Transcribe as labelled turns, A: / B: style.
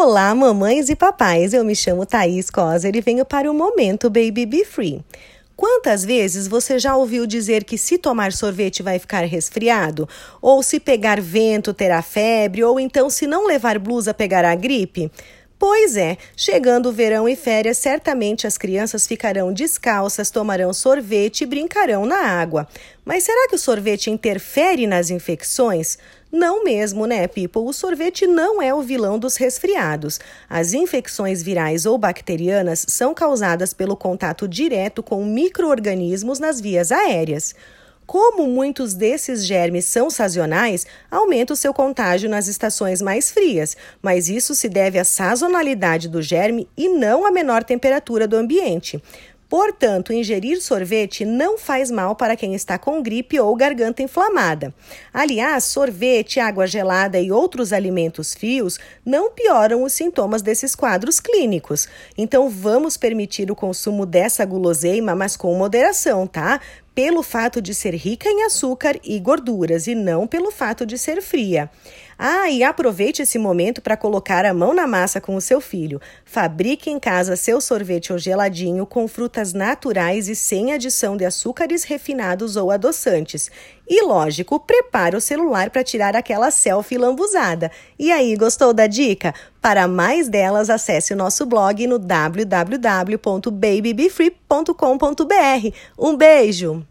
A: Olá, mamães e papais. Eu me chamo Thaís Coser e venho para o momento Baby Be Free. Quantas vezes você já ouviu dizer que se tomar sorvete vai ficar resfriado? Ou se pegar vento terá febre? Ou então se não levar blusa pegará gripe? Pois é, chegando o verão e férias, certamente as crianças ficarão descalças, tomarão sorvete e brincarão na água. Mas será que o sorvete interfere nas infecções? Não mesmo, né, people? O sorvete não é o vilão dos resfriados. As infecções virais ou bacterianas são causadas pelo contato direto com micro-organismos nas vias aéreas. Como muitos desses germes são sazonais, aumenta o seu contágio nas estações mais frias, mas isso se deve à sazonalidade do germe e não à menor temperatura do ambiente. Portanto, ingerir sorvete não faz mal para quem está com gripe ou garganta inflamada. Aliás, sorvete, água gelada e outros alimentos frios não pioram os sintomas desses quadros clínicos. Então, vamos permitir o consumo dessa guloseima, mas com moderação, tá? Pelo fato de ser rica em açúcar e gorduras e não pelo fato de ser fria. Ah, e aproveite esse momento para colocar a mão na massa com o seu filho. Fabrique em casa seu sorvete ou geladinho com frutas naturais e sem adição de açúcares refinados ou adoçantes. E lógico, prepare o celular para tirar aquela selfie lambuzada. E aí, gostou da dica? Para mais delas, acesse o nosso blog no www.babybefree.com.br. Um beijo!